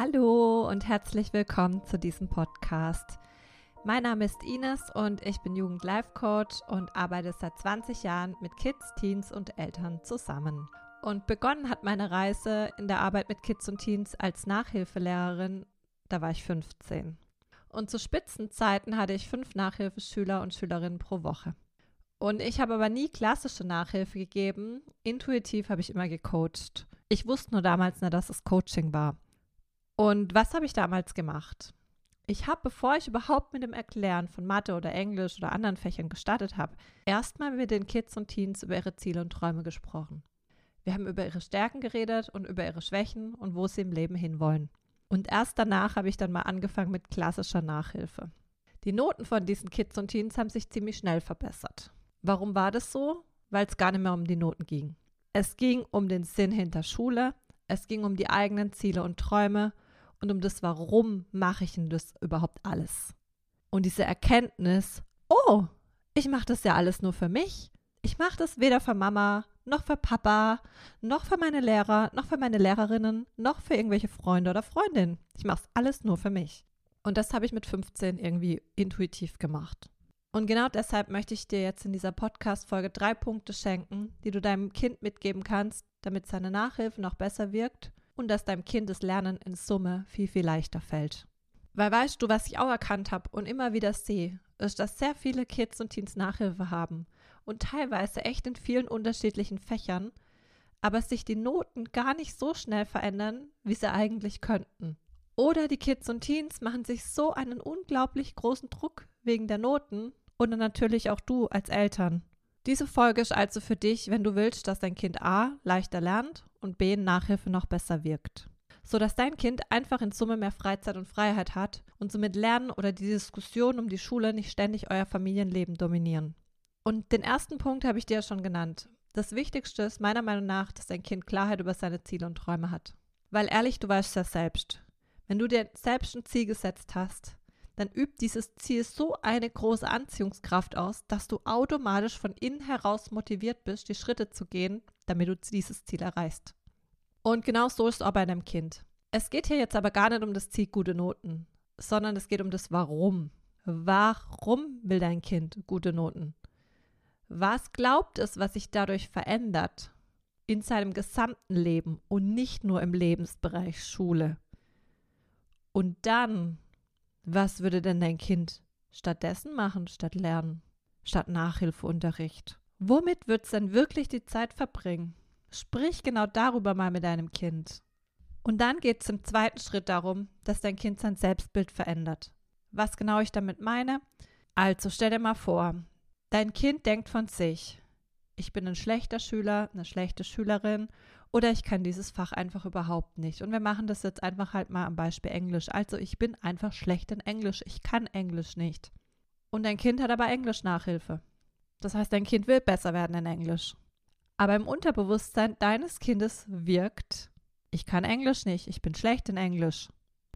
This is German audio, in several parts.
Hallo und herzlich willkommen zu diesem Podcast. Mein Name ist Ines und ich bin Jugend-Life-Coach und arbeite seit 20 Jahren mit Kids, Teens und Eltern zusammen. Und begonnen hat meine Reise in der Arbeit mit Kids und Teens als Nachhilfelehrerin, da war ich 15. Und zu Spitzenzeiten hatte ich fünf Nachhilfeschüler und Schülerinnen pro Woche. Und ich habe aber nie klassische Nachhilfe gegeben. Intuitiv habe ich immer gecoacht. Ich wusste nur damals nicht, dass es Coaching war. Und was habe ich damals gemacht? Ich habe, bevor ich überhaupt mit dem Erklären von Mathe oder Englisch oder anderen Fächern gestartet habe, erstmal mit den Kids und Teens über ihre Ziele und Träume gesprochen. Wir haben über ihre Stärken geredet und über ihre Schwächen und wo sie im Leben hinwollen. Und erst danach habe ich dann mal angefangen mit klassischer Nachhilfe. Die Noten von diesen Kids und Teens haben sich ziemlich schnell verbessert. Warum war das so? Weil es gar nicht mehr um die Noten ging. Es ging um den Sinn hinter Schule, es ging um die eigenen Ziele und Träume und um das Warum mache ich denn das überhaupt alles. Und diese Erkenntnis, oh, ich mache das ja alles nur für mich. Ich mache das weder für Mama, noch für Papa, noch für meine Lehrer, noch für meine Lehrerinnen, noch für irgendwelche Freunde oder Freundinnen. Ich mache es alles nur für mich. Und das habe ich mit 15 irgendwie intuitiv gemacht. Und genau deshalb möchte ich dir jetzt in dieser Podcast-Folge drei Punkte schenken, die du deinem Kind mitgeben kannst, damit seine Nachhilfe noch besser wirkt und dass deinem Kind das Lernen in Summe viel, viel leichter fällt. Weil weißt du, was ich auch erkannt habe und immer wieder sehe, ist, dass sehr viele Kids und Teens Nachhilfe haben und teilweise echt in vielen unterschiedlichen Fächern, aber sich die Noten gar nicht so schnell verändern, wie sie eigentlich könnten. Oder die Kids und Teens machen sich so einen unglaublich großen Druck wegen der Noten und natürlich auch du als Eltern. Diese Folge ist also für dich, wenn du willst, dass dein Kind A leichter lernt und B Nachhilfe noch besser wirkt. Sodass dein Kind einfach in Summe mehr Freizeit und Freiheit hat und somit Lernen oder die Diskussion um die Schule nicht ständig euer Familienleben dominieren. Und den ersten Punkt habe ich dir ja schon genannt. Das Wichtigste ist meiner Meinung nach, dass dein Kind Klarheit über seine Ziele und Träume hat. Weil ehrlich, du weißt ja selbst. Wenn du dir selbst ein Ziel gesetzt hast, dann übt dieses Ziel so eine große Anziehungskraft aus, dass du automatisch von innen heraus motiviert bist, die Schritte zu gehen, damit du dieses Ziel erreichst. Und genau so ist es auch bei deinem Kind. Es geht hier jetzt aber gar nicht um das Ziel gute Noten, sondern es geht um das Warum. Warum will dein Kind gute Noten? Was glaubt es, was sich dadurch verändert in seinem gesamten Leben und nicht nur im Lebensbereich Schule? Und dann was würde denn dein Kind stattdessen machen, statt lernen, statt Nachhilfeunterricht? Womit wird es denn wirklich die Zeit verbringen? Sprich genau darüber mal mit deinem Kind. Und dann geht es im zweiten Schritt darum, dass dein Kind sein Selbstbild verändert. Was genau ich damit meine? Also stell dir mal vor, dein Kind denkt von sich, ich bin ein schlechter Schüler, eine schlechte Schülerin oder ich kann dieses Fach einfach überhaupt nicht. Und wir machen das jetzt einfach halt mal am Beispiel Englisch. Also ich bin einfach schlecht in Englisch. Ich kann Englisch nicht. Und dein Kind hat aber Englisch-Nachhilfe. Das heißt, dein Kind will besser werden in Englisch. Aber im Unterbewusstsein deines Kindes wirkt, ich kann Englisch nicht, ich bin schlecht in Englisch.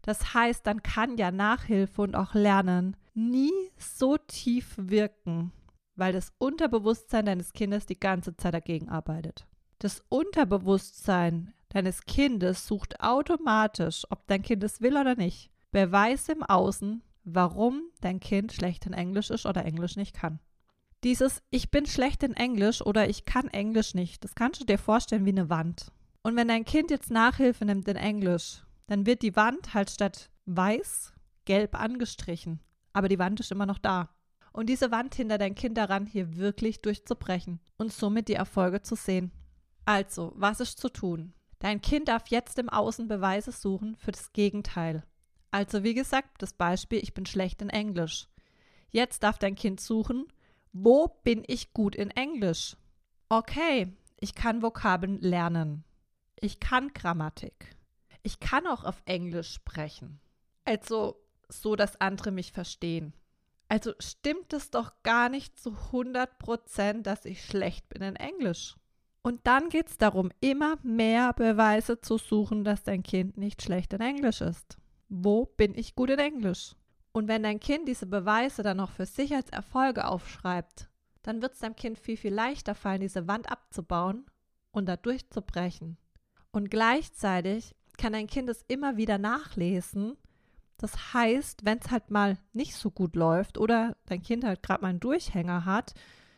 Das heißt, dann kann ja Nachhilfe und auch Lernen nie so tief wirken, weil das Unterbewusstsein deines Kindes die ganze Zeit dagegen arbeitet. Das Unterbewusstsein deines Kindes sucht automatisch, ob dein Kind es will oder nicht, Beweise im Außen, warum dein Kind schlecht in Englisch ist oder Englisch nicht kann. Dieses Ich bin schlecht in Englisch oder ich kann Englisch nicht, das kannst du dir vorstellen wie eine Wand. Und wenn dein Kind jetzt Nachhilfe nimmt in Englisch, dann wird die Wand halt statt weiß gelb angestrichen. Aber die Wand ist immer noch da. Und diese Wand hindert dein Kind daran, hier wirklich durchzubrechen und somit die Erfolge zu sehen. Also, was ist zu tun? Dein Kind darf jetzt im Außen Beweise suchen für das Gegenteil. Also, wie gesagt, das Beispiel, ich bin schlecht in Englisch. Jetzt darf dein Kind suchen, wo bin ich gut in Englisch? Okay, ich kann Vokabeln lernen. Ich kann Grammatik. Ich kann auch auf Englisch sprechen. Also, so dass andere mich verstehen. Also stimmt es doch gar nicht zu 100 Prozent, dass ich schlecht bin in Englisch. Und dann geht es darum, immer mehr Beweise zu suchen, dass dein Kind nicht schlecht in Englisch ist. Wo bin ich gut in Englisch? Und wenn dein Kind diese Beweise dann noch für sich als Erfolge aufschreibt, dann wird es deinem Kind viel, viel leichter fallen, diese Wand abzubauen und da durchzubrechen. Und gleichzeitig kann dein Kind es immer wieder nachlesen. Das heißt, wenn es halt mal nicht so gut läuft oder dein Kind halt gerade mal einen Durchhänger hat,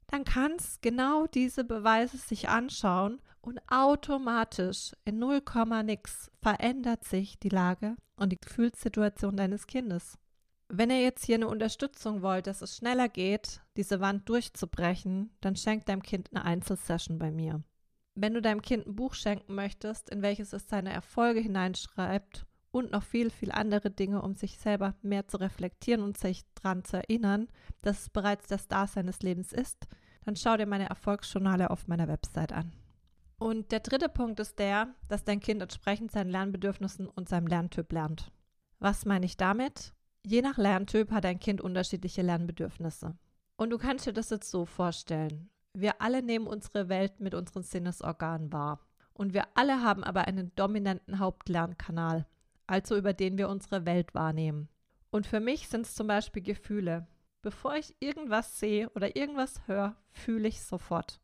dann kann es genau diese Beweise sich anschauen und automatisch in 0, nix verändert sich die Lage und die Gefühlssituation deines Kindes. Wenn ihr jetzt hier eine Unterstützung wollt, dass es schneller geht, diese Wand durchzubrechen, dann schenkt deinem Kind eine Einzelsession bei mir. Wenn du deinem Kind ein Buch schenken möchtest, in welches es seine Erfolge hineinschreibt und noch viel, viel andere Dinge, um sich selber mehr zu reflektieren und sich daran zu erinnern, dass es bereits der Star seines Lebens ist, dann schau dir meine Erfolgsjournale auf meiner Website an. Und der dritte Punkt ist der, dass dein Kind entsprechend seinen Lernbedürfnissen und seinem Lerntyp lernt. Was meine ich damit? Je nach Lerntyp hat dein Kind unterschiedliche Lernbedürfnisse. Und du kannst dir das jetzt so vorstellen. Wir alle nehmen unsere Welt mit unseren Sinnesorganen wahr. Und wir alle haben aber einen dominanten Hauptlernkanal, also über den wir unsere Welt wahrnehmen. Und für mich sind es zum Beispiel Gefühle. Bevor ich irgendwas sehe oder irgendwas höre, fühle ich sofort.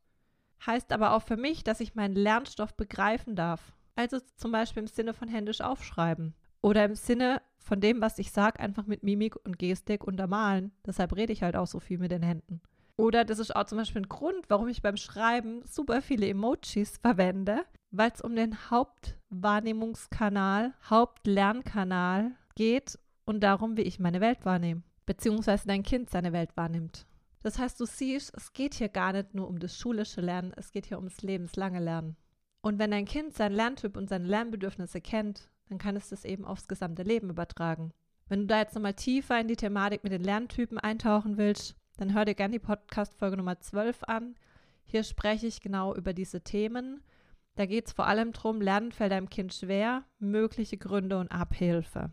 Heißt aber auch für mich, dass ich meinen Lernstoff begreifen darf. Also zum Beispiel im Sinne von händisch aufschreiben. Oder im Sinne von dem, was ich sage, einfach mit Mimik und Gestik untermalen. Deshalb rede ich halt auch so viel mit den Händen. Oder das ist auch zum Beispiel ein Grund, warum ich beim Schreiben super viele Emojis verwende, weil es um den Hauptwahrnehmungskanal, Hauptlernkanal geht und darum, wie ich meine Welt wahrnehme, beziehungsweise dein Kind seine Welt wahrnimmt. Das heißt, du siehst, es geht hier gar nicht nur um das schulische Lernen, es geht hier ums lebenslange Lernen. Und wenn dein Kind seinen Lerntyp und seine Lernbedürfnisse kennt, dann kann es das eben aufs gesamte Leben übertragen. Wenn du da jetzt nochmal tiefer in die Thematik mit den Lerntypen eintauchen willst, dann hör dir gerne die Podcast-Folge Nummer 12 an. Hier spreche ich genau über diese Themen. Da geht es vor allem darum, Lernen fällt deinem Kind schwer, mögliche Gründe und Abhilfe.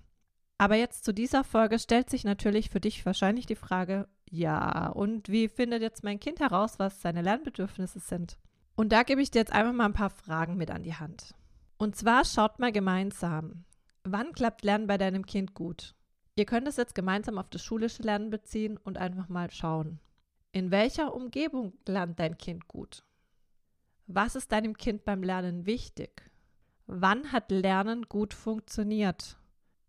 Aber jetzt zu dieser Folge stellt sich natürlich für dich wahrscheinlich die Frage, ja, und wie findet jetzt mein Kind heraus, was seine Lernbedürfnisse sind? Und da gebe ich dir jetzt einfach mal ein paar Fragen mit an die Hand. Und zwar schaut mal gemeinsam, wann klappt Lernen bei deinem Kind gut? Ihr könnt es jetzt gemeinsam auf das schulische Lernen beziehen und einfach mal schauen. In welcher Umgebung lernt dein Kind gut? Was ist deinem Kind beim Lernen wichtig? Wann hat Lernen gut funktioniert?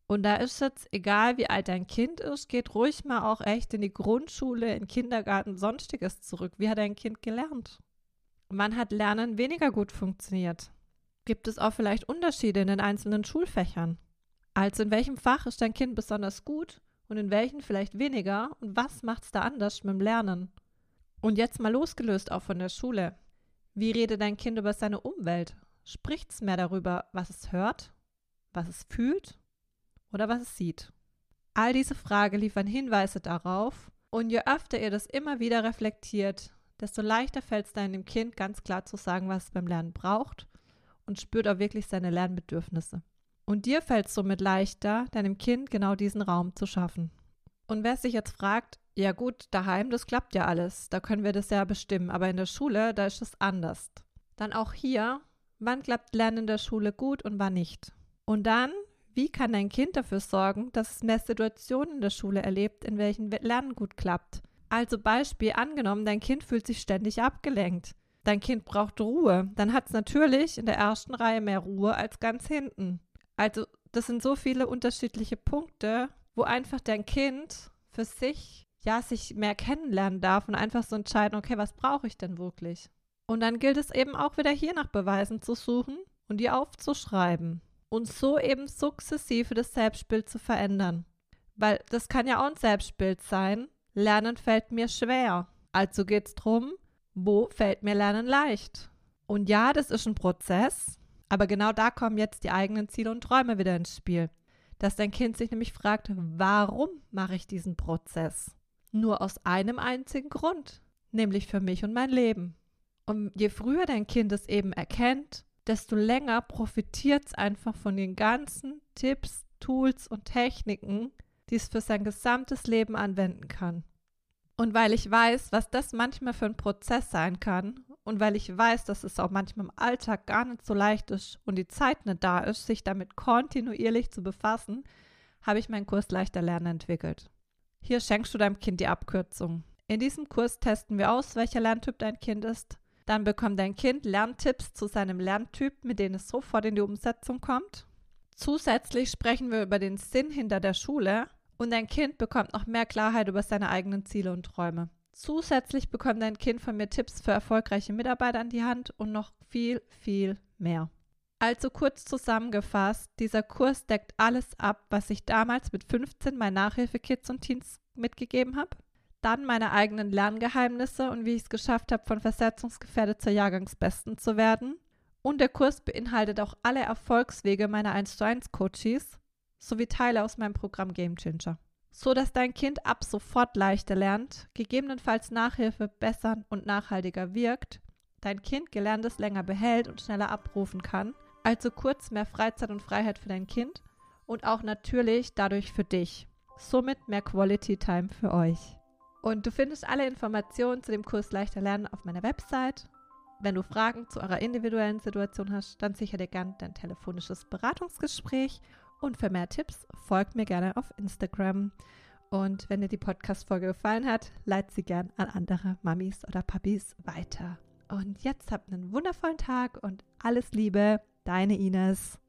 Und da ist jetzt egal, wie alt dein Kind ist, geht ruhig mal auch echt in die Grundschule, in Kindergarten, sonstiges zurück. Wie hat dein Kind gelernt? Wann hat Lernen weniger gut funktioniert? Gibt es auch vielleicht Unterschiede in den einzelnen Schulfächern? Also in welchem Fach ist dein Kind besonders gut und in welchen vielleicht weniger und was macht es da anders mit dem Lernen? Und jetzt mal losgelöst auch von der Schule. Wie redet dein Kind über seine Umwelt? Spricht es mehr darüber, was es hört, was es fühlt oder was es sieht. All diese Fragen liefern Hinweise darauf und je öfter ihr das immer wieder reflektiert, desto leichter fällt es deinem Kind ganz klar zu sagen, was es beim Lernen braucht und spürt auch wirklich seine Lernbedürfnisse. Und dir fällt es somit leichter, deinem Kind genau diesen Raum zu schaffen. Und wer sich jetzt fragt, ja gut, daheim, das klappt ja alles, da können wir das ja bestimmen, aber in der Schule, da ist es anders. Dann auch hier, wann klappt Lernen in der Schule gut und wann nicht? Und dann wie kann dein Kind dafür sorgen, dass es mehr Situationen in der Schule erlebt, in welchen Lernen gut klappt? Also Beispiel angenommen, dein Kind fühlt sich ständig abgelenkt. Dein Kind braucht Ruhe. Dann hat es natürlich in der ersten Reihe mehr Ruhe als ganz hinten. Also das sind so viele unterschiedliche Punkte, wo einfach dein Kind für sich ja sich mehr kennenlernen darf und einfach so entscheiden, okay, was brauche ich denn wirklich? Und dann gilt es eben auch wieder hier nach Beweisen zu suchen und die aufzuschreiben und so eben sukzessive das Selbstbild zu verändern. Weil das kann ja auch ein Selbstbild sein. Lernen fällt mir schwer. Also geht es darum, wo fällt mir Lernen leicht? Und ja, das ist ein Prozess, aber genau da kommen jetzt die eigenen Ziele und Träume wieder ins Spiel. Dass dein Kind sich nämlich fragt, warum mache ich diesen Prozess? Nur aus einem einzigen Grund, nämlich für mich und mein Leben. Und je früher dein Kind es eben erkennt desto länger profitiert es einfach von den ganzen Tipps, Tools und Techniken, die es für sein gesamtes Leben anwenden kann. Und weil ich weiß, was das manchmal für ein Prozess sein kann und weil ich weiß, dass es auch manchmal im Alltag gar nicht so leicht ist und die Zeit nicht da ist, sich damit kontinuierlich zu befassen, habe ich meinen Kurs Leichter Lernen entwickelt. Hier schenkst du deinem Kind die Abkürzung. In diesem Kurs testen wir aus, welcher Lerntyp dein Kind ist, dann bekommt dein Kind Lerntipps zu seinem Lerntyp, mit denen es sofort in die Umsetzung kommt. Zusätzlich sprechen wir über den Sinn hinter der Schule und dein Kind bekommt noch mehr Klarheit über seine eigenen Ziele und Träume. Zusätzlich bekommt dein Kind von mir Tipps für erfolgreiche Mitarbeiter an die Hand und noch viel, viel mehr. Also kurz zusammengefasst, dieser Kurs deckt alles ab, was ich damals mit 15 meinen Nachhilfekids und Teens mitgegeben habe. Dann meine eigenen Lerngeheimnisse und wie ich es geschafft habe, von versetzungsgefährdet zur Jahrgangsbesten zu werden. Und der Kurs beinhaltet auch alle Erfolgswege meiner 1 zu 1 Coaches sowie Teile aus meinem Programm Game Changer. So dass dein Kind ab sofort leichter lernt, gegebenenfalls Nachhilfe besser und nachhaltiger wirkt, dein Kind Gelerntes länger behält und schneller abrufen kann, also kurz mehr Freizeit und Freiheit für dein Kind und auch natürlich dadurch für dich. Somit mehr Quality Time für euch. Und du findest alle Informationen zu dem Kurs Leichter Lernen auf meiner Website. Wenn du Fragen zu eurer individuellen Situation hast, dann sichere dir gern dein telefonisches Beratungsgespräch. Und für mehr Tipps folgt mir gerne auf Instagram. Und wenn dir die Podcast-Folge gefallen hat, leite sie gern an andere Mamis oder Papis weiter. Und jetzt habt einen wundervollen Tag und alles Liebe, deine Ines.